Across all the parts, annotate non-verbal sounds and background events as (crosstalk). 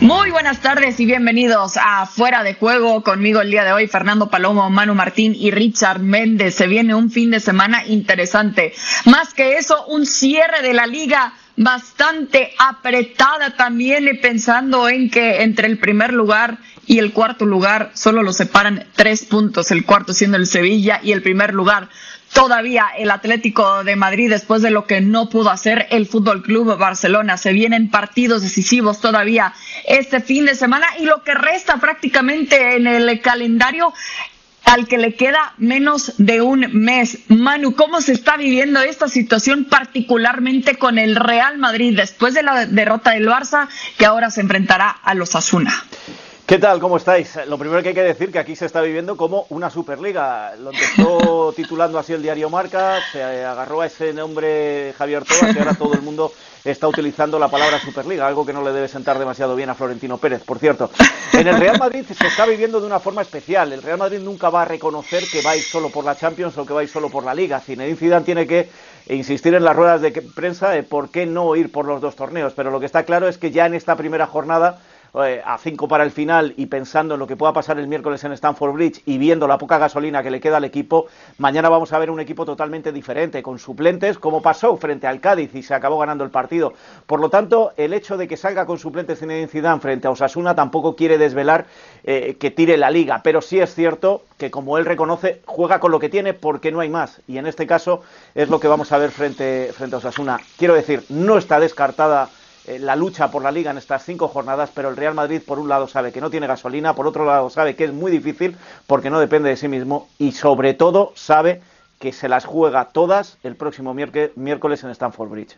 Muy buenas tardes y bienvenidos a Fuera de Juego. Conmigo el día de hoy Fernando Palomo, Manu Martín y Richard Méndez. Se viene un fin de semana interesante. Más que eso, un cierre de la liga bastante apretada también pensando en que entre el primer lugar y el cuarto lugar solo lo separan tres puntos, el cuarto siendo el Sevilla y el primer lugar todavía el Atlético de Madrid después de lo que no pudo hacer el Fútbol Club Barcelona. Se vienen partidos decisivos todavía este fin de semana y lo que resta prácticamente en el calendario al que le queda menos de un mes. Manu, ¿cómo se está viviendo esta situación particularmente con el Real Madrid después de la derrota del Barça que ahora se enfrentará a los Asuna? ¿Qué tal? ¿Cómo estáis? Lo primero que hay que decir que aquí se está viviendo como una Superliga. Lo empezó (laughs) titulando así el diario Marca, se agarró a ese nombre Javier Tobas y ahora todo el mundo está utilizando la palabra Superliga, algo que no le debe sentar demasiado bien a Florentino Pérez, por cierto. En el Real Madrid se está viviendo de una forma especial. El Real Madrid nunca va a reconocer que va a ir solo por la Champions o que va a ir solo por la Liga. Zinedine Zidane tiene que insistir en las ruedas de prensa de por qué no ir por los dos torneos, pero lo que está claro es que ya en esta primera jornada eh, a cinco para el final y pensando en lo que pueda pasar el miércoles en Stanford Bridge y viendo la poca gasolina que le queda al equipo, mañana vamos a ver un equipo totalmente diferente, con suplentes, como pasó frente al Cádiz y se acabó ganando el partido. Por lo tanto, el hecho de que salga con suplentes en Zidane frente a Osasuna tampoco quiere desvelar eh, que tire la liga, pero sí es cierto que, como él reconoce, juega con lo que tiene porque no hay más. Y en este caso es lo que vamos a ver frente, frente a Osasuna. Quiero decir, no está descartada la lucha por la liga en estas cinco jornadas, pero el Real Madrid por un lado sabe que no tiene gasolina, por otro lado sabe que es muy difícil porque no depende de sí mismo y sobre todo sabe que se las juega todas el próximo miércoles en Stamford Bridge.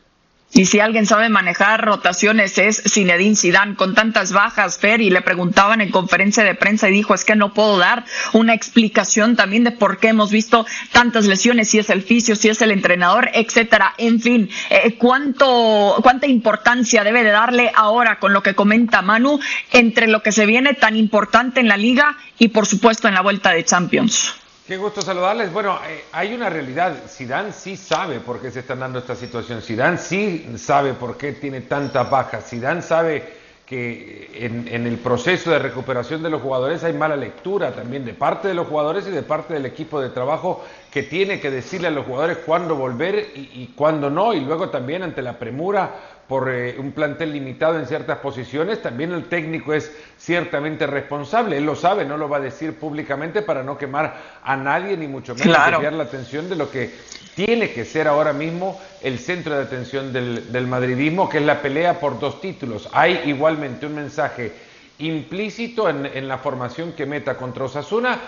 Y si alguien sabe manejar rotaciones es Zinedine Zidane con tantas bajas, Fer, y le preguntaban en conferencia de prensa y dijo, es que no puedo dar una explicación también de por qué hemos visto tantas lesiones, si es el fisio, si es el entrenador, etcétera. En fin, eh, cuánto, cuánta importancia debe de darle ahora con lo que comenta Manu entre lo que se viene tan importante en la liga y por supuesto en la vuelta de Champions. Qué gusto saludarles. Bueno, eh, hay una realidad. Zidane sí sabe por qué se está dando esta situación. Zidane sí sabe por qué tiene tanta baja. Zidane sabe que en, el proceso de recuperación de los jugadores hay mala lectura también de parte de los jugadores y de parte del equipo de trabajo que tiene que decirle a los jugadores cuándo volver y, y cuándo no. Y luego también ante la premura por eh, un plantel limitado en ciertas posiciones, también el técnico es ciertamente responsable. Él lo sabe, no lo va a decir públicamente para no quemar a nadie, ni mucho menos desviar la atención de lo que tiene que ser ahora mismo el centro de atención del, madridismo, que es la pelea por dos títulos. Hay igualmente un mensaje implícito en, en la formación que meta contra Osasuna,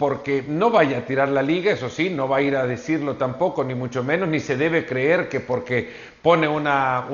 porque no vaya a tirar la liga, eso sí, no va a ir a decirlo tampoco, ni mucho menos, ni se debe creer que porque pone una,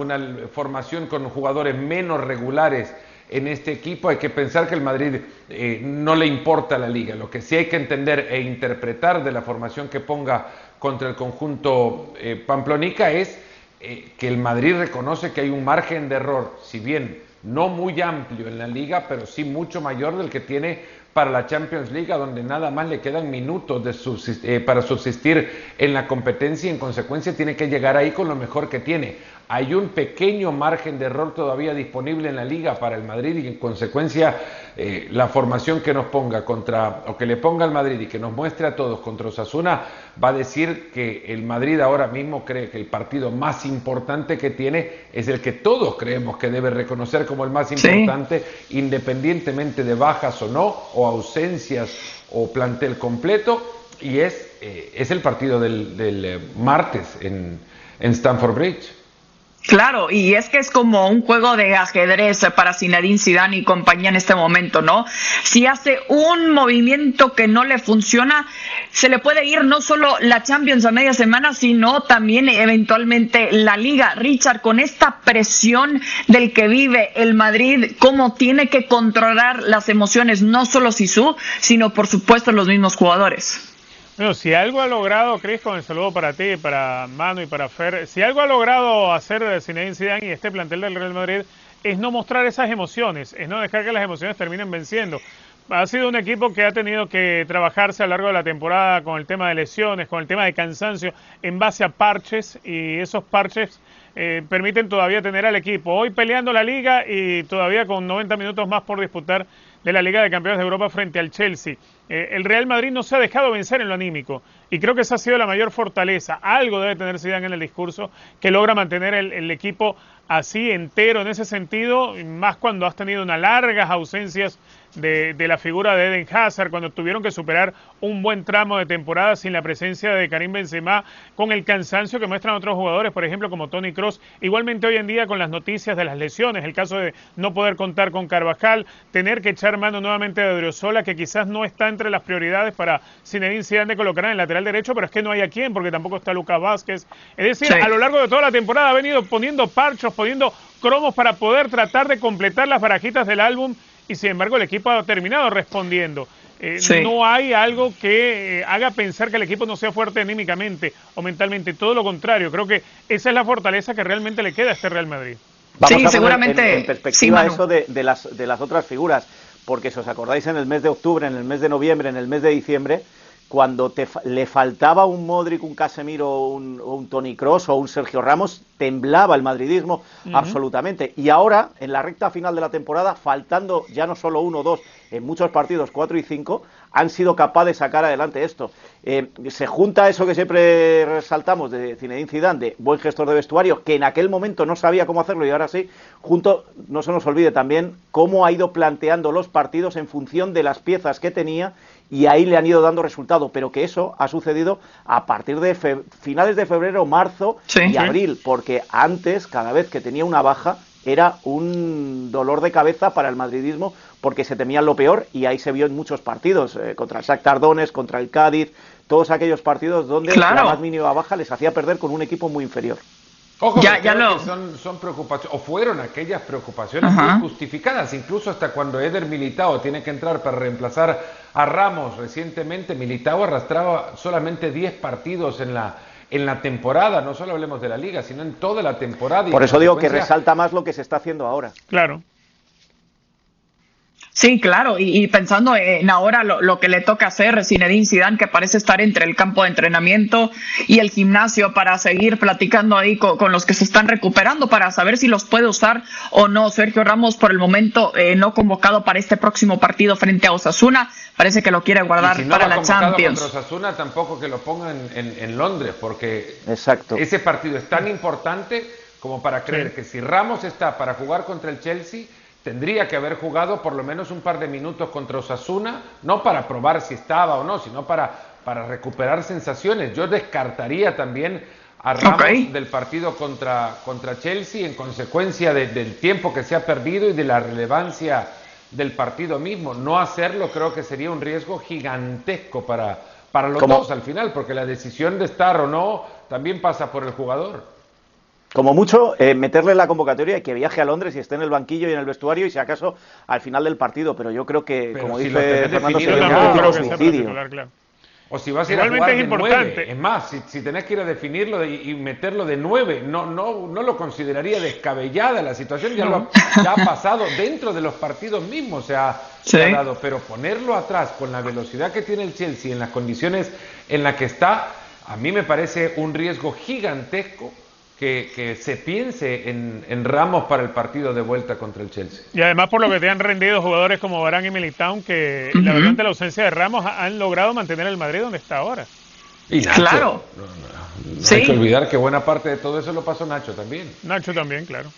formación con jugadores menos regulares en este equipo, hay que pensar que el Madrid eh, no le importa la liga. Lo que sí hay que entender e interpretar de la formación que ponga contra el conjunto eh, Pamplonica es eh, que el Madrid reconoce que hay un margen de error, si bien no muy amplio en la liga, pero sí mucho mayor del que tiene para la Champions League, donde nada más le quedan minutos de eh, para subsistir en la competencia y en consecuencia tiene que llegar ahí con lo mejor que tiene. Hay un pequeño margen de error todavía disponible en la liga para el Madrid y en consecuencia eh, la formación que nos ponga contra, o que le ponga al Madrid y que nos muestre a todos contra Osasuna va a decir que el Madrid ahora mismo cree que el partido más importante que tiene es el que todos creemos que debe reconocer como el más importante, independientemente de bajas o no, o ausencias o plantel completo, y es, eh, es el partido del, eh, martes en, en Stamford Bridge. Claro, y es que es como un juego de ajedrez para Zinedine Zidane y compañía en este momento, ¿no? Si hace un movimiento que no le funciona, se le puede ir no solo la Champions a media semana, sino también eventualmente la Liga. Richard, con esta presión del que vive el Madrid, ¿cómo tiene que controlar las emociones no solo Sisu, sino por supuesto los mismos jugadores? Bueno, si algo ha logrado, Cris, con el saludo para ti, para Manu y para Fer, si algo ha logrado hacer Zinedine Zidane y este plantel del Real Madrid es no mostrar esas emociones, es no dejar que las emociones terminen venciendo. ha sido un equipo que ha tenido que trabajarse a lo largo de la temporada con el tema de lesiones, con el tema de cansancio, en base a parches y esos parches eh, permiten todavía tener al equipo hoy peleando la liga y todavía con 90 minutos más por disputar de la Liga de Campeones de Europa frente al Chelsea. Eh, el Real Madrid no se ha dejado vencer en lo anímico y creo que esa ha sido la mayor fortaleza. Algo debe tener Zidane en el discurso que logra mantener el, el equipo así entero en ese sentido, más cuando has tenido unas largas ausencias de, de, la figura de Eden Hazard, cuando tuvieron que superar un buen tramo de temporada sin la presencia de Karim Benzema, con el cansancio que muestran otros jugadores, por ejemplo, como Tony Cross. Igualmente hoy en día con las noticias de las lesiones, el caso de no poder contar con Carvajal, tener que echar mano nuevamente de Odriozola, que quizás no está entre las prioridades para Zinedine Zidane de colocar en el lateral derecho, pero es que no hay a quién, porque tampoco está Lucas Vázquez. Es decir, sí. a lo largo de toda la temporada ha venido poniendo parchos, poniendo cromos para poder tratar de completar las barajitas del álbum y sin embargo el equipo ha terminado respondiendo. Eh, sí. No hay algo que eh, haga pensar que el equipo no sea fuerte anímicamente o mentalmente, todo lo contrario. Creo que esa es la fortaleza que realmente le queda a este Real Madrid. Vamos sí, a seguramente. En, en perspectiva sí, eso de, de, las, de las otras figuras, porque si os acordáis en el mes de octubre, en el mes de noviembre, en el mes de diciembre, cuando te, le faltaba un Modric, un Casemiro, un, un Tony Cross o un Sergio Ramos, temblaba el madridismo uh -huh. absolutamente. Y ahora, en la recta final de la temporada, faltando ya no solo uno o dos, en muchos partidos, cuatro y cinco, han sido capaces de sacar adelante esto. Eh, se junta eso que siempre resaltamos de Zinedine Zidane, de buen gestor de vestuario, que en aquel momento no sabía cómo hacerlo y ahora sí, junto, no se nos olvide también, cómo ha ido planteando los partidos en función de las piezas que tenía y ahí le han ido dando resultado, pero que eso ha sucedido a partir de finales de febrero, marzo sí, y abril, porque antes, cada vez que tenía una baja, era un dolor de cabeza para el madridismo porque se temía lo peor y ahí se vio en muchos partidos, eh, contra el Shakhtar Donetsk, contra el Cádiz, todos aquellos partidos donde claro. la más mínima baja les hacía perder con un equipo muy inferior. Ojo, ya, ya lo... son, son preocupaciones, o fueron aquellas preocupaciones justificadas, incluso hasta cuando Eder Militao tiene que entrar para reemplazar a Ramos recientemente, Militao arrastraba solamente 10 partidos en la, en la temporada, no solo hablemos de la liga, sino en toda la temporada. Por eso digo que resalta más lo que se está haciendo ahora. Claro. Sí, claro, y, y pensando en ahora lo, lo, que le toca hacer Zinedine Zidane, que parece estar entre el campo de entrenamiento y el gimnasio para seguir platicando ahí con, con los que se están recuperando para saber si los puede usar o no. Sergio Ramos por el momento eh, no convocado para este próximo partido frente a Osasuna, parece que lo quiere guardar si no para la Champions. Contra Osasuna tampoco que lo pongan en, en, en, Londres, porque Exacto. ese partido es tan importante como para creer sí. que si Ramos está para jugar contra el Chelsea tendría que haber jugado por lo menos un par de minutos contra Osasuna, no para probar si estaba o no, sino para, para recuperar sensaciones. Yo descartaría también a Ramos okay. del partido contra, contra Chelsea en consecuencia de, del tiempo que se ha perdido y de la relevancia del partido mismo. No hacerlo creo que sería un riesgo gigantesco para, para los ¿Cómo? dos al final, porque la decisión de estar o no también pasa por el jugador. Como mucho, eh, meterle en la convocatoria y que viaje a Londres y esté en el banquillo y en el vestuario y si acaso al final del partido. Pero yo creo que, Pero como si dice Fernando, sería un suicidio. Claro. O si vas a ir Igualmente a jugar es de importante. 9. Es más, si, si, tenés que ir a definirlo de, y meterlo de 9, no, no, no lo consideraría descabellada la situación, ya, no. lo ya ha pasado dentro de los partidos mismos, se ha, sí. se ha dado, pero ponerlo atrás con la velocidad que tiene el Chelsea en las condiciones en las que está, a mí me parece un riesgo gigantesco que, que, se piense en, en, Ramos para el partido de vuelta contra el Chelsea. Y además por lo que te han rendido jugadores como Barán y Militao, que uh -huh. la verdad ante la ausencia de Ramos han logrado mantener el Madrid donde está ahora. Y Nacho, claro. No, no, no sí. hay que olvidar que buena parte de todo eso lo pasó Nacho también. Nacho también, claro.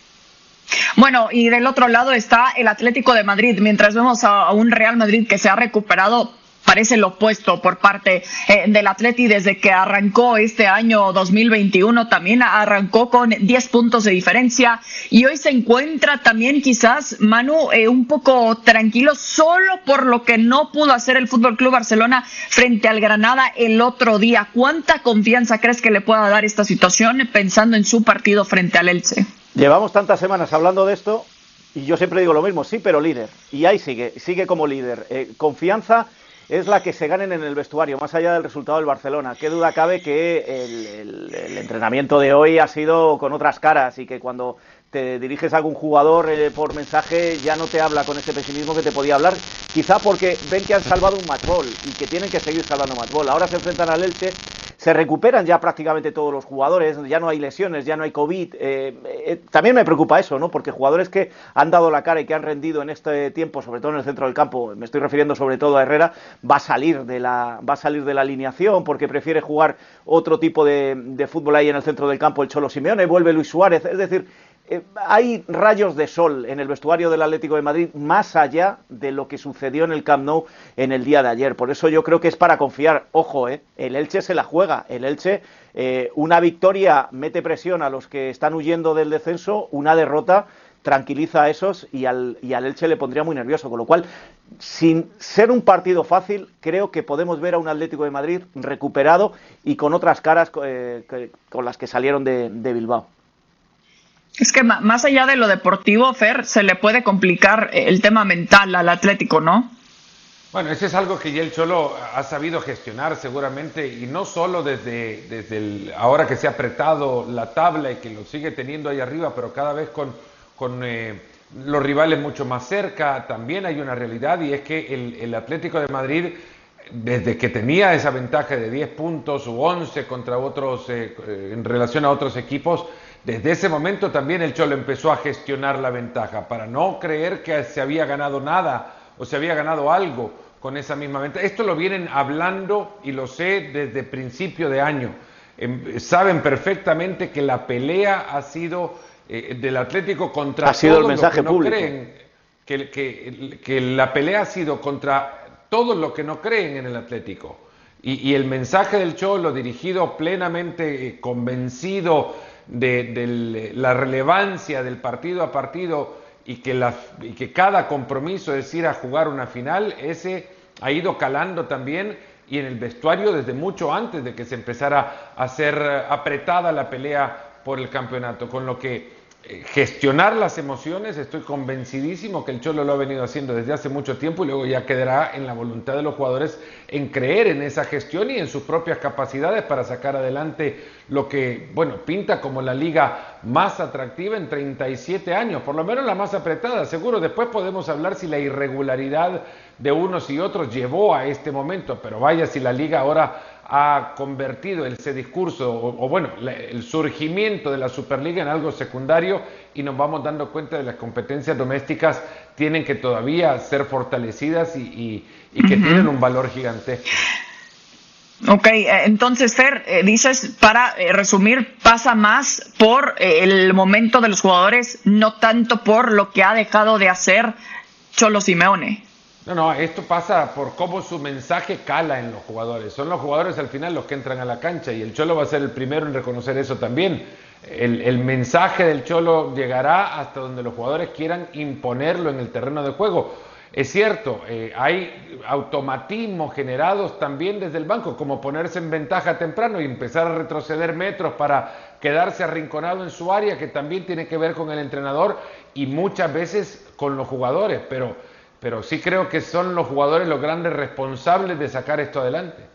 Bueno, y del otro lado está el Atlético de Madrid, mientras vemos a un Real Madrid que se ha recuperado parece lo opuesto por parte eh, del Atleti desde que arrancó este año 2021. También arrancó con 10 puntos de diferencia y hoy se encuentra también quizás Manu eh, un poco tranquilo solo por lo que no pudo hacer el Fútbol Club Barcelona frente al Granada el otro día. ¿Cuánta confianza crees que le pueda dar esta situación pensando en su partido frente al Elche? Llevamos tantas semanas hablando de esto y yo siempre digo lo mismo, sí, pero líder. Y ahí sigue, sigue como líder. Eh, confianza es la que se ganen en el vestuario, más allá del resultado del Barcelona. Qué duda cabe que el, entrenamiento de hoy ha sido con otras caras y que cuando te diriges a algún jugador eh, por mensaje ya no te habla con ese pesimismo que te podía hablar quizá porque ven que han salvado un matchball y que tienen que seguir salvando matchball. Ahora se enfrentan al Elche, se recuperan ya prácticamente todos los jugadores, ya no hay lesiones, ya no hay COVID. Eh, eh, también me preocupa eso, ¿no? Porque jugadores que han dado la cara y que han rendido en este tiempo, sobre todo en el centro del campo, me estoy refiriendo sobre todo a Herrera, va a salir de la, va a salir de la alineación porque prefiere jugar otro tipo de, de fútbol ahí en el centro del campo el Cholo Simeone, vuelve Luis Suárez, es decir, eh, hay rayos de sol en el vestuario del Atlético de Madrid más allá de lo que sucedió en el Camp Nou en el día de ayer. Por eso yo creo que es para confiar. Ojo, eh, el Elche se la juega. El Elche, eh, una victoria mete presión a los que están huyendo del descenso, una derrota tranquiliza a esos y al, y al Elche le pondría muy nervioso. Con lo cual, sin ser un partido fácil, creo que podemos ver a un Atlético de Madrid recuperado y con otras caras con las que salieron de Bilbao. Es que más allá de lo deportivo, Fer, se le puede complicar el tema mental al Atlético, ¿no? Bueno, ese es algo que ya el Cholo ha sabido gestionar seguramente y no solo desde, desde ahora que se ha apretado la tabla y que lo sigue teniendo ahí arriba, pero cada vez con, con eh, los rivales mucho más cerca, también hay una realidad y es que el, Atlético de Madrid desde que tenía esa ventaja de 10 puntos u 11 contra otros eh, eh, en relación a otros equipos, desde ese momento también el Cholo empezó a gestionar la ventaja para no creer que se había ganado nada o se había ganado algo con esa misma ventaja. Esto lo vienen hablando y lo sé desde principio de año. Em, saben perfectamente que la pelea ha sido eh, del Atlético contra ha sido el mensaje que no creen, que, que, la pelea ha sido contra todos los que no creen en el Atlético. Y, y el mensaje del Cholo dirigido plenamente eh, convencido de, la relevancia del partido a partido y que, y que cada compromiso es ir a jugar una final, ese ha ido calando también y en el vestuario desde mucho antes de que se empezara a ser apretada la pelea por el campeonato, con lo que gestionar las emociones, estoy convencidísimo que el Cholo lo ha venido haciendo desde hace mucho tiempo y luego ya quedará en la voluntad de los jugadores en creer en esa gestión y en sus propias capacidades para sacar adelante lo que, bueno, pinta como la liga más atractiva en 37 años, por lo menos la más apretada, seguro. Después podemos hablar si la irregularidad de unos y otros llevó a este momento, pero vaya si la liga ahora ha convertido ese discurso, o, bueno, el surgimiento de la Superliga en algo secundario y nos vamos dando cuenta de las competencias domésticas tienen que todavía ser fortalecidas y, que tienen un valor gigante. Ok, eh, entonces Fer, eh, dices, para eh, resumir, pasa más por el momento de los jugadores, no tanto por lo que ha dejado de hacer Cholo Simeone. No, no, esto pasa por cómo su mensaje cala en los jugadores. Son los jugadores al final los que entran a la cancha y el Cholo va a ser el primero en reconocer eso también. El, mensaje del Cholo llegará hasta donde los jugadores quieran imponerlo en el terreno de juego. Es cierto, eh, hay automatismos generados también desde el banco, como ponerse en ventaja temprano y empezar a retroceder metros para quedarse arrinconado en su área, que también tiene que ver con el entrenador y muchas veces con los jugadores, pero pero sí creo que son los jugadores los grandes responsables de sacar esto adelante.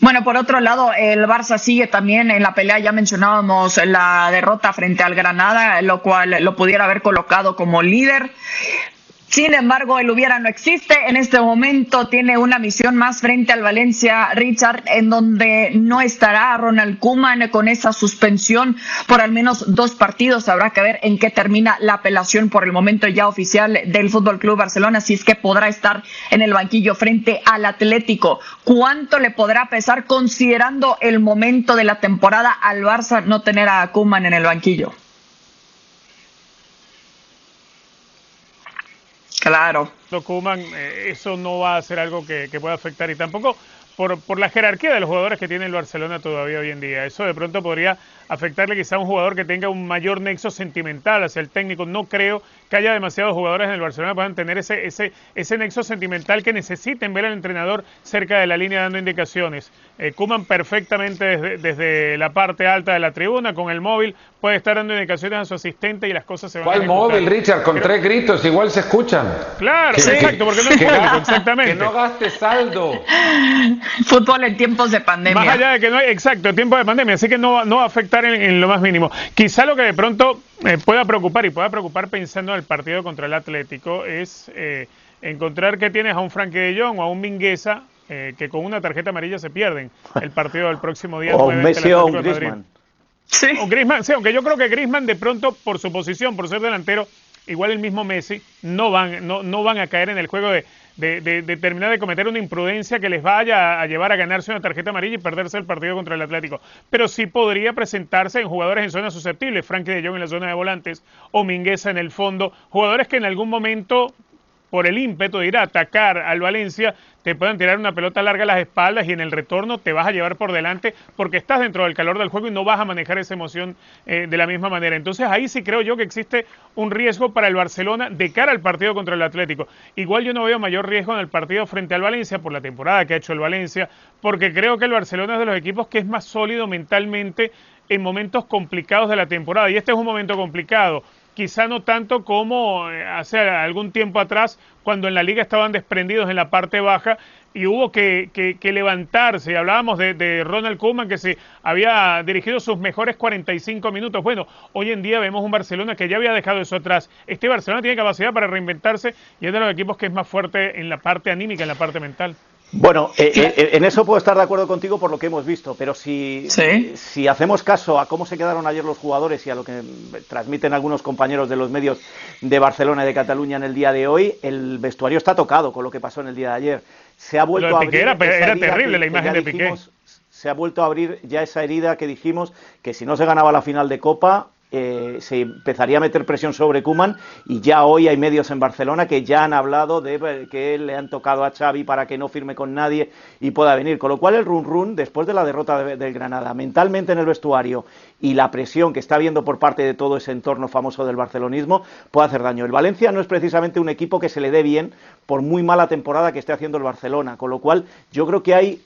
Bueno, por otro lado, el Barça sigue también en la pelea, ya mencionábamos la derrota frente al Granada, lo cual lo pudiera haber colocado como líder. Sin embargo, el hubiera no existe. En este momento tiene una misión más frente al Valencia Richard, en donde no estará Ronald Kuman con esa suspensión por al menos dos partidos. Habrá que ver en qué termina la apelación por el momento ya oficial del Fútbol Club Barcelona, si es que podrá estar en el banquillo frente al Atlético. ¿Cuánto le podrá pesar considerando el momento de la temporada al Barça no tener a Kuman en el banquillo? Claro. Kuman, eh, eso no va a ser algo que, pueda afectar y tampoco por, por, la jerarquía de los jugadores que tiene el Barcelona todavía hoy en día. Eso de pronto podría afectarle quizá a un jugador que tenga un mayor nexo sentimental hacia el técnico. No creo que haya demasiados jugadores en el Barcelona que puedan tener ese, ese, ese nexo sentimental que necesiten ver al entrenador cerca de la línea dando indicaciones. Eh, Kuman perfectamente desde, desde, la parte alta de la tribuna con el móvil puede estar dando indicaciones a su asistente y las cosas se van ¿Cuál móvil, Richard? Con tres gritos igual se escuchan. Claro, exacto, porque no es público, exactamente. Que no gaste saldo. (laughs) Fútbol en tiempos de pandemia. Más allá de que no hay, exacto, tiempo de pandemia, así que no, no va a afectar en, lo más mínimo. Quizá lo que de pronto eh, pueda preocupar y pueda preocupar pensando en el partido contra el Atlético es... Eh, encontrar que tienes a un Frankie de Jong o a un Mingueza eh, que con una tarjeta amarilla se pierden el partido del próximo día. (laughs) o un Messi o un Griezmann. Sí. O Griezmann, sí, aunque yo creo que Griezmann de pronto, por su posición, por ser delantero, igual el mismo Messi, no van, no, no van a caer en el juego de, de, terminar de cometer una imprudencia que les vaya a, llevar a ganarse una tarjeta amarilla y perderse el partido contra el Atlético. Pero sí podría presentarse en jugadores en zona susceptible, Frankie de Jong en la zona de volantes o Mingueza en el fondo, jugadores que en algún momento por el ímpetu de ir a atacar al Valencia, te pueden tirar una pelota larga a las espaldas y en el retorno te vas a llevar por delante porque estás dentro del calor del juego y no vas a manejar esa emoción eh, de la misma manera. Entonces ahí sí creo yo que existe un riesgo para el Barcelona de cara al partido contra el Atlético. Igual yo no veo mayor riesgo en el partido frente al Valencia por la temporada que ha hecho el Valencia, porque creo que el Barcelona es de los equipos que es más sólido mentalmente en momentos complicados de la temporada y este es un momento complicado quizá no tanto como eh, hace algún tiempo atrás, cuando en la liga estaban desprendidos en la parte baja y hubo que, que, levantarse. Hablábamos de, de, Ronald Koeman que se había dirigido sus mejores 45 minutos. Bueno, hoy en día vemos un Barcelona que ya había dejado eso atrás. Este Barcelona tiene capacidad para reinventarse y es de los equipos que es más fuerte en la parte anímica, en la parte mental. Bueno, eh, eh, en eso puedo estar de acuerdo contigo por lo que hemos visto, pero si, si hacemos caso a cómo se quedaron ayer los jugadores y a lo que transmiten algunos compañeros de los medios de Barcelona y de Cataluña en el día de hoy, el vestuario está tocado con lo que pasó en el día de ayer. Se ha vuelto a abrir era, terrible la imagen de Piqué. se ha vuelto a abrir ya esa herida que dijimos que si no se ganaba la final de Copa eh, se empezaría a meter presión sobre Kuman y ya hoy hay medios en Barcelona que ya han hablado de que le han tocado a Xavi para que no firme con nadie y pueda venir. Con lo cual el run run, después de la derrota del Granada, mentalmente en el vestuario y la presión que está habiendo por parte de todo ese entorno famoso del barcelonismo, puede hacer daño. El Valencia no es precisamente un equipo que se le dé bien por muy mala temporada que esté haciendo el Barcelona. Con lo cual yo creo que hay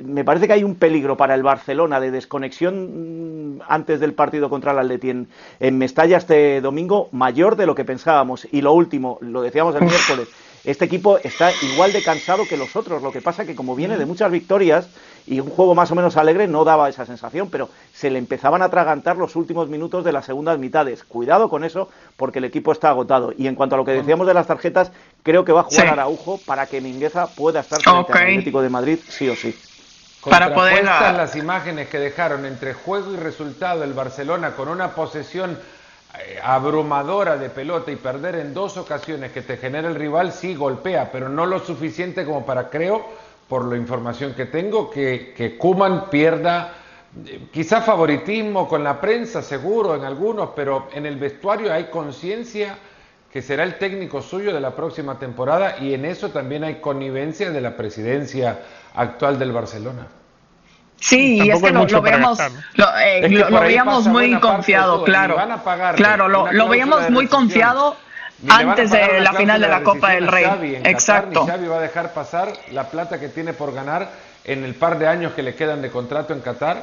me parece que hay un peligro para el Barcelona de desconexión mm, antes del partido contra el Atleti en, Mestalla este domingo mayor de lo que pensábamos. Y lo último, lo decíamos el miércoles, este equipo está igual de cansado que los otros. Lo que pasa que como viene de muchas victorias y un juego más o menos alegre no daba esa sensación, pero se le empezaban a atragantar los últimos minutos de las segundas mitades. Cuidado con eso porque el equipo está agotado. Y en cuanto a lo que decíamos de las tarjetas, creo que va a jugar Araujo para que Mingueza pueda estar frente al Atlético de Madrid sí o sí. Para poder las imágenes que dejaron entre juego y resultado el Barcelona con una posesión abrumadora de pelota y perder en dos ocasiones que te genera el rival, sí golpea, pero no lo suficiente como para, creo, por la información que tengo, que, que Kuman pierda eh, quizá favoritismo con la prensa, seguro, en algunos, pero en el vestuario hay conciencia que será el técnico suyo de la próxima temporada y en eso también hay connivencia de la presidencia actual del Barcelona. Sí, y es que lo, veíamos, lo, eh, veíamos muy confiado, claro. claro, lo, lo veíamos muy confiado antes de la final de la Copa del Rey. Exacto. Xavi va a dejar pasar la plata que tiene por ganar en el par de años que le quedan de contrato en Qatar.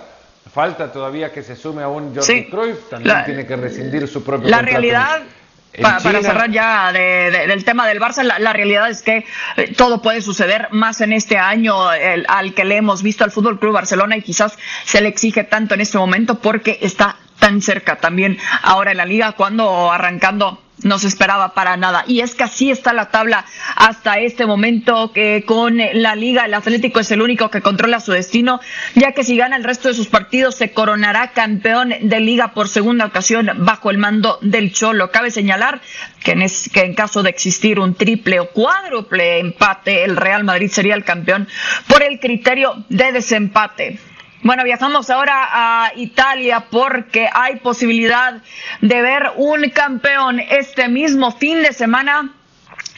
Falta todavía que se sume a un Jordi Cruyff, también tiene que rescindir su propio la Realidad, para cerrar ya del tema del Barça, la, realidad es que eh, todo puede suceder más en este año al que le hemos visto al Fútbol Club Barcelona y quizás se le exige tanto en este momento porque está tan cerca también ahora en la liga cuando arrancando no se esperaba para nada. Y es que así está la tabla hasta este momento, que con la liga el Atlético es el único que controla su destino, ya que si gana el resto de sus partidos se coronará campeón de liga por segunda ocasión bajo el mando del Cholo. Cabe señalar que en, que en caso de existir un triple o cuádruple empate, el Real Madrid sería el campeón por el criterio de desempate. Bueno, viajamos ahora a Italia porque hay posibilidad de ver un campeón este mismo fin de semana.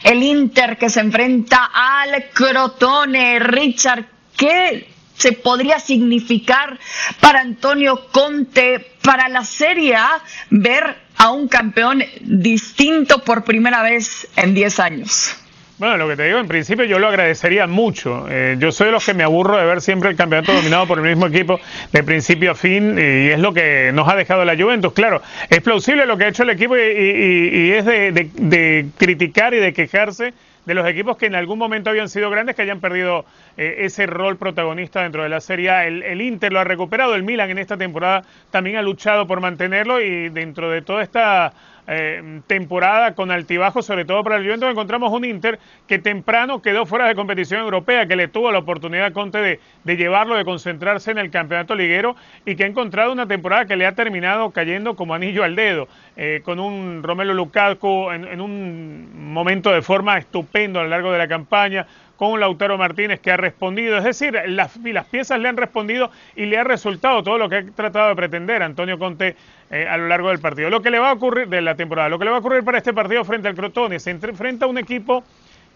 El Inter que se enfrenta al Crotone. Richard, ¿qué se podría significar para Antonio Conte, para la Serie A, ver a un campeón distinto por primera vez en 10 años? Bueno, lo que te digo, en principio yo lo agradecería mucho. Eh, yo soy de los que me aburro de ver siempre el campeonato dominado por el mismo equipo de principio a fin y es lo que nos ha dejado la Juventus. Claro, es plausible lo que ha hecho el equipo y, es de, criticar y de quejarse de los equipos que en algún momento habían sido grandes, que hayan perdido eh, ese rol protagonista dentro de la Serie A. El, el, Inter lo ha recuperado, el Milan en esta temporada también ha luchado por mantenerlo y dentro de toda esta eh, temporada con altibajo, sobre todo para el Juventus. Encontramos un Inter que temprano quedó fuera de competición europea, que le tuvo la oportunidad Conte de, de llevarlo, de concentrarse en el campeonato liguero y que ha encontrado una temporada que le ha terminado cayendo como anillo al dedo, eh, con un Romelo Lukaku en, en un momento de forma estupendo a lo largo de la campaña con Lautaro Martínez que ha respondido. Es decir, las, las, piezas le han respondido y le ha resultado todo lo que ha tratado de pretender Antonio Conte eh, a lo largo del partido. Lo que le va a ocurrir de la temporada, lo que le va a ocurrir para este partido frente al Crotone, se enfrenta a un equipo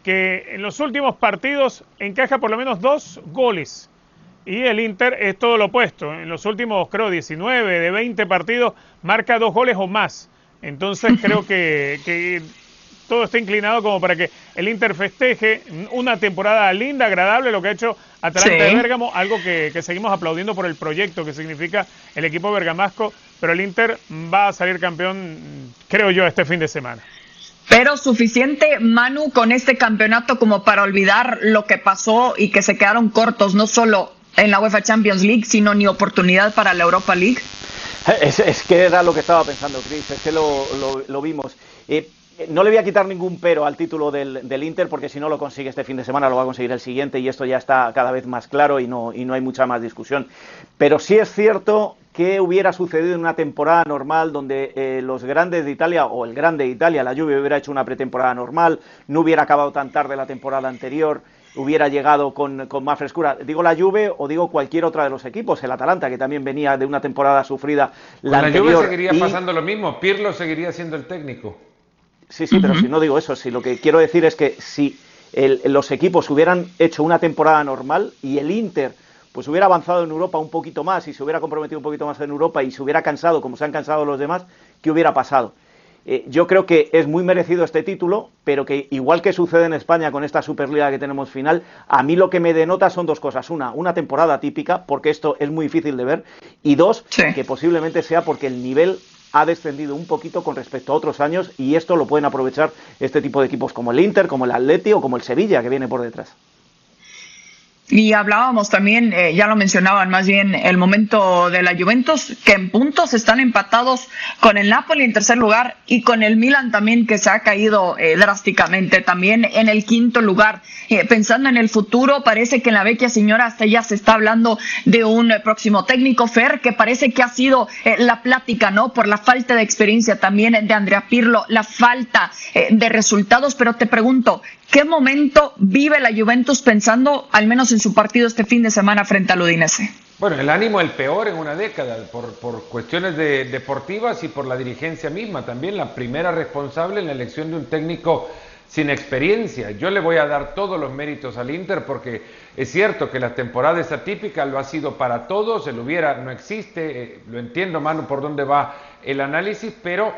que en los últimos partidos encaja por lo menos dos goles. Y el Inter es todo lo opuesto. En los últimos, creo, 19 de 20 partidos marca dos goles o más. Entonces creo que todo está inclinado como para que el Inter festeje una temporada linda, agradable, lo que ha hecho Atalanta de Bérgamo, algo que, que, seguimos aplaudiendo por el proyecto que significa el equipo bergamasco, pero el Inter va a salir campeón, creo yo, este fin de semana. Pero suficiente, Manu, con este campeonato como para olvidar lo que pasó y que se quedaron cortos, no solo en la UEFA Champions League, sino ni oportunidad para la Europa League. Es, es que era lo que estaba pensando, Chris, es que lo, lo, lo vimos. Eh, no le voy a quitar ningún pero al título del, del, Inter, porque si no lo consigue este fin de semana, lo va a conseguir el siguiente, y esto ya está cada vez más claro y no, y no hay mucha más discusión. Pero sí es cierto que hubiera sucedido en una temporada normal donde eh, los grandes de Italia, o el grande de Italia, la Juve hubiera hecho una pretemporada normal, no hubiera acabado tan tarde la temporada anterior, hubiera llegado con, con, más frescura. Digo la Juve o digo cualquier otra de los equipos, el Atalanta, que también venía de una temporada sufrida. La, la anterior, Juve seguiría y... pasando lo mismo, Pirlo seguiría siendo el técnico. Sí, sí, pero uh -huh. si no digo eso, si lo que quiero decir es que si el, los equipos hubieran hecho una temporada normal y el Inter pues hubiera avanzado en Europa un poquito más y se hubiera comprometido un poquito más en Europa y se hubiera cansado como se han cansado los demás, ¿qué hubiera pasado? Eh, yo creo que es muy merecido este título, pero que igual que sucede en España con esta Superliga que tenemos final, a mí lo que me denota son dos cosas. Una, una temporada típica, porque esto es muy difícil de ver, y dos, sí. que posiblemente sea porque el nivel ha descendido un poquito con respecto a otros años y esto lo pueden aprovechar este tipo de equipos como el Inter, como el Atleti o como el Sevilla que viene por detrás. Y hablábamos también, eh, ya lo mencionaban más bien, el momento de la Juventus, que en puntos están empatados con el Napoli en tercer lugar y con el Milan también, que se ha caído eh, drásticamente también en el quinto lugar. Eh, pensando en el futuro, parece que en la vecchia señora hasta ya se está hablando de un próximo técnico, Fer, que parece que ha sido la plática, ¿no? Por la falta de experiencia también de Andrea Pirlo, la falta de resultados, pero te pregunto, ¿Qué momento vive la Juventus pensando, al menos en su partido este fin de semana frente al Udinese? Bueno, el ánimo el peor en una década, por, cuestiones de, deportivas y por la dirigencia misma. También la primera responsable en la elección de un técnico sin experiencia. Yo le voy a dar todos los méritos al Inter porque es cierto que la temporada es atípica, lo ha sido para todos, el hubiera no existe, eh, lo entiendo, Manu, por dónde va el análisis, pero...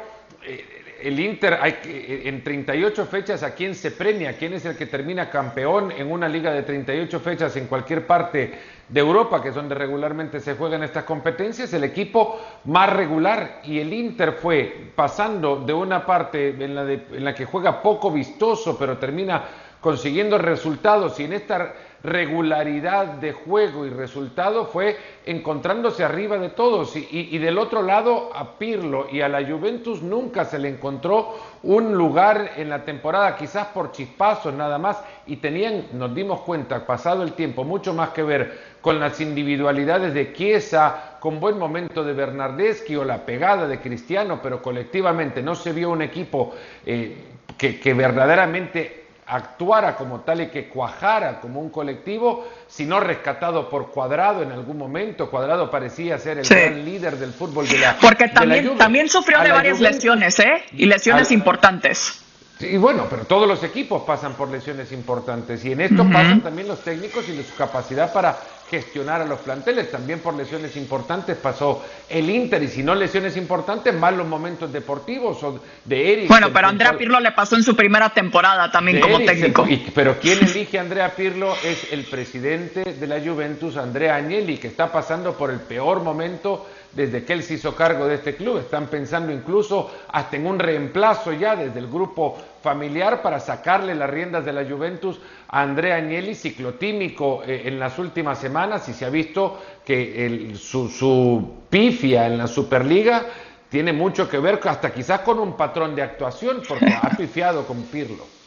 Eh, el Inter hay que, en 38 fechas a quién se premia, quién es el que termina campeón en una liga de 38 fechas en cualquier parte de Europa, que es donde regularmente se juegan estas competencias, el equipo más regular y el Inter fue pasando de una parte en la, en la que juega poco vistoso, pero termina consiguiendo resultados y en esta regularidad de juego y resultado fue encontrándose arriba de todos. Y, del otro lado a Pirlo. Y a la Juventus nunca se le encontró un lugar en la temporada quizás por chispazos nada más. Y tenían, nos dimos cuenta pasado el tiempo, mucho más que ver con las individualidades de Chiesa, con buen momento de Bernardeschi o la pegada de Cristiano, pero colectivamente no se vio un equipo eh, que verdaderamente actuara como tal y que cuajara como un colectivo, sino rescatado por Cuadrado en algún momento. Cuadrado parecía ser el sí. gran líder del fútbol de la Porque también, de la también sufrió de varias Juventus, lesiones, ¿eh? Y lesiones a, importantes. Y bueno, pero todos los equipos pasan por lesiones importantes y en esto uh -huh. pasan también los técnicos y su capacidad para gestionar a los planteles. También por lesiones importantes pasó el Inter y si no lesiones importantes, más los momentos deportivos o de Eric. Bueno, pero Andrea Pirlo le pasó en su primera temporada también como Eric, técnico. Y, pero quien elige a Andrea Pirlo es el presidente de la Juventus, Andrea Agnelli, que está pasando por el peor momento desde que él se hizo cargo de este club. Están pensando incluso hasta en un reemplazo ya desde el grupo familiar para sacarle las riendas de la Juventus a Andrea Agnelli, ciclotímico eh, en las últimas semanas y se ha visto que el, su, su pifia en la Superliga tiene mucho que ver hasta quizás con un patrón de actuación, porque ha (laughs) pifiado con Pirlo.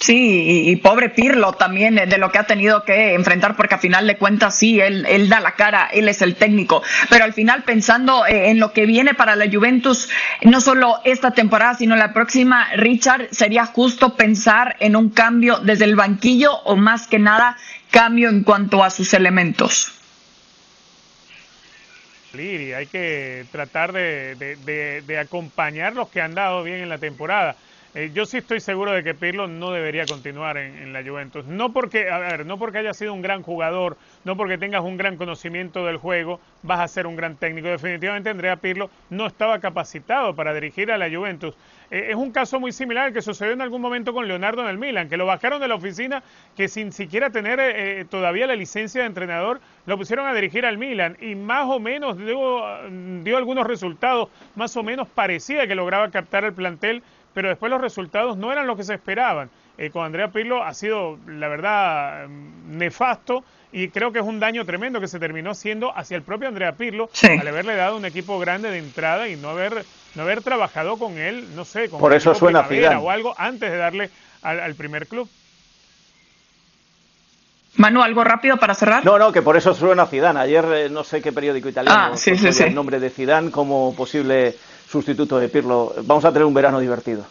Sí, y, pobre Pirlo también eh, de lo que ha tenido que enfrentar, porque a final de cuentas sí, él, él da la cara, él es el técnico, pero al final pensando eh, en lo que viene para la Juventus, no solo esta temporada, sino la próxima, Richard, sería justo pensar en un cambio desde el banquillo o más que nada cambio en cuanto a sus elementos. Y hay que tratar de, de, de acompañar los que han dado bien en la temporada. Eh, yo sí estoy seguro de que Pirlo no debería continuar en, la Juventus. No porque, a ver, no porque haya sido un gran jugador, no porque tengas un gran conocimiento del juego, vas a ser un gran técnico. Definitivamente Andrea Pirlo no estaba capacitado para dirigir a la Juventus. Eh, es un caso muy similar al que sucedió en algún momento con Leonardo en el Milan, que lo bajaron de la oficina, que sin siquiera tener eh, todavía la licencia de entrenador, lo pusieron a dirigir al Milan y más o menos dio, dio algunos resultados, más o menos parecía que lograba captar el plantel pero después los resultados no eran lo que se esperaban. Eh, con Andrea Pirlo ha sido, la verdad, mm, nefasto y creo que es un daño tremendo que se terminó siendo hacia el propio Andrea Pirlo al haberle dado un equipo grande de entrada y no haber, no haber trabajado con él, no sé, con Por eso suena o algo antes de darle al, primer club. Manu, algo rápido para cerrar. No, no, que por eso suena Zidane. Ayer eh, no sé qué periódico italiano ah, el nombre de Zidane como posible sustituto de Pirlo. Vamos a tener un verano divertido.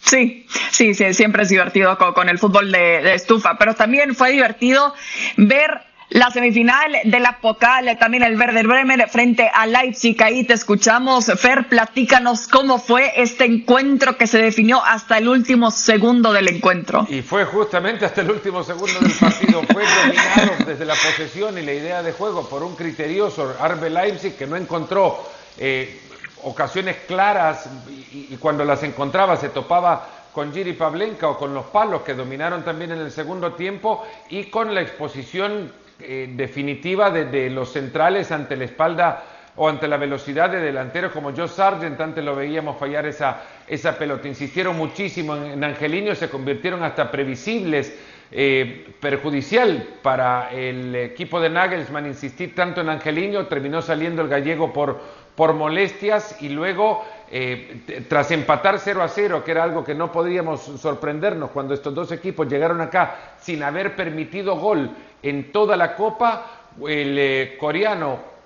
Sí, sí, sí, siempre es divertido con, el fútbol de, estufa, pero también fue divertido ver la semifinal de la Pokal, también el Werder Bremen frente a Leipzig. Ahí te escuchamos. Fer, platícanos cómo fue este encuentro que se definió hasta el último segundo del encuentro. Y fue justamente hasta el último segundo del partido. fue dominado (laughs) desde la posesión y la idea de juego por un criterioso Arbe Leipzig que no encontró eh, ocasiones claras y, cuando las encontraba se topaba con Giri Pavlenka o con los palos que dominaron también en el segundo tiempo y con la exposición eh, definitiva de, los centrales ante la espalda o ante la velocidad de delanteros como Joe Sargent, antes lo veíamos fallar esa, esa pelota. Insistieron muchísimo en, Angelino, se convirtieron hasta previsibles, eh, perjudicial para el equipo de Nagelsmann insistir tanto en Angelino, terminó saliendo el gallego por, por molestias y luego eh, tras empatar 0 a 0, que era algo que no podíamos sorprendernos cuando estos dos equipos llegaron acá sin haber permitido gol en toda la copa, el eh, coreano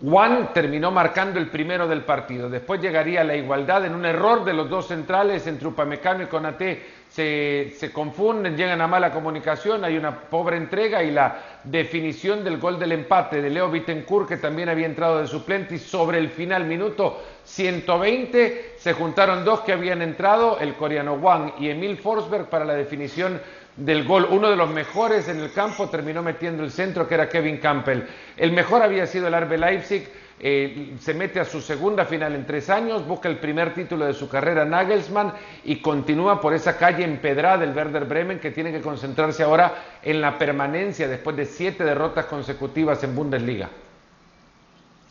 Juan terminó marcando el primero del partido. Después llegaría la igualdad en un error de los dos centrales entre Upamecano y Conate se, confunden, llegan a mala comunicación, hay una pobre entrega y la definición del gol del empate de Leo Bittencourt, que también había entrado de suplente, y sobre el final, minuto 120, se juntaron dos que habían entrado, el coreano Wang y Emil Forsberg, para la definición del gol. Uno de los mejores en el campo terminó metiendo el centro, que era Kevin Campbell. El mejor había sido el Arbe Leipzig eh, se mete a su segunda final en tres años, busca el primer título de su carrera Nagelsmann y continúa por esa calle empedrada del Werder Bremen que tiene que concentrarse ahora en la permanencia después de siete derrotas consecutivas en Bundesliga.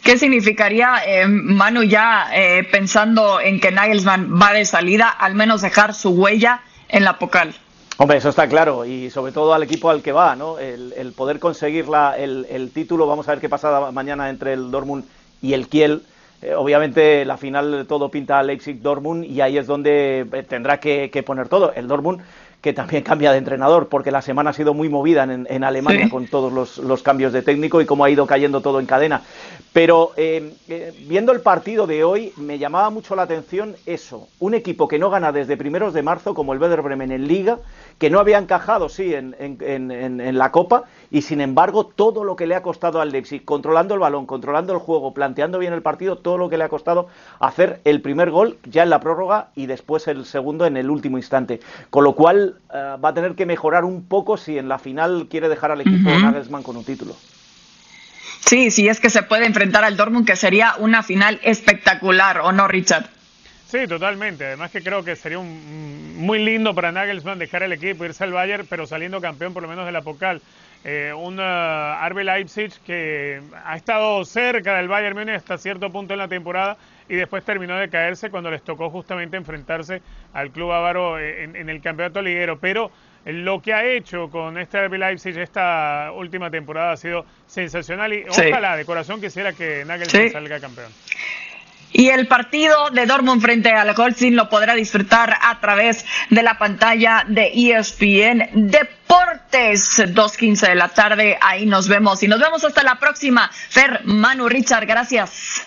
¿Qué significaría, eh, Manu, ya eh, pensando en que Nagelsmann va de salida, al menos dejar su huella en la Pocal? Hombre, eso está claro, y sobre todo al equipo al que va, ¿no? El, poder conseguir la, el, el, título, vamos a ver qué pasa mañana entre el Dortmund y el Kiel. Eh, obviamente la final todo pinta a Leipzig-Dortmund y ahí es donde eh, tendrá que, poner todo. El Dortmund que también (laughs) cambia de entrenador, porque la semana ha sido muy movida en, Alemania con todos los, cambios de técnico y cómo ha ido cayendo todo en cadena. Pero eh, viendo el partido de hoy, me llamaba mucho la atención eso, un equipo que no gana desde primeros de marzo, como el Werder Bremen en Liga, que no había encajado, sí, en, en, la Copa, y sin embargo todo lo que le ha costado al Leipzig, controlando el balón, controlando el juego, planteando bien el partido, todo lo que le ha costado hacer el primer gol ya en la prórroga y después el segundo en el último instante. Con lo cual eh, va a tener que mejorar un poco si en la final quiere dejar al equipo de Nagelsmann con un título. Sí, sí, es que se puede enfrentar al Dortmund, que sería una final espectacular, ¿o no, Richard? Sí, totalmente. Además que creo que sería un, muy lindo para Nagelsmann dejar el equipo, irse al Bayern, pero saliendo campeón por lo menos de la Pocal. Eh, un Arbe Leipzig que ha estado cerca del Bayern Múnich hasta cierto punto en la temporada y después terminó de caerse cuando les tocó justamente enfrentarse al club avaro en, en el campeonato liguero. Pero lo que ha hecho con este RB Leipzig esta última temporada ha sido sensacional y ojalá de corazón quisiera que Nagelsmann salga campeón. Y el partido de Dortmund frente al Holstein lo podrá disfrutar a través de la pantalla de ESPN Deportes, 2.15 de la tarde. Ahí nos vemos y nos vemos hasta la próxima. Fer, Manu, Richard, gracias.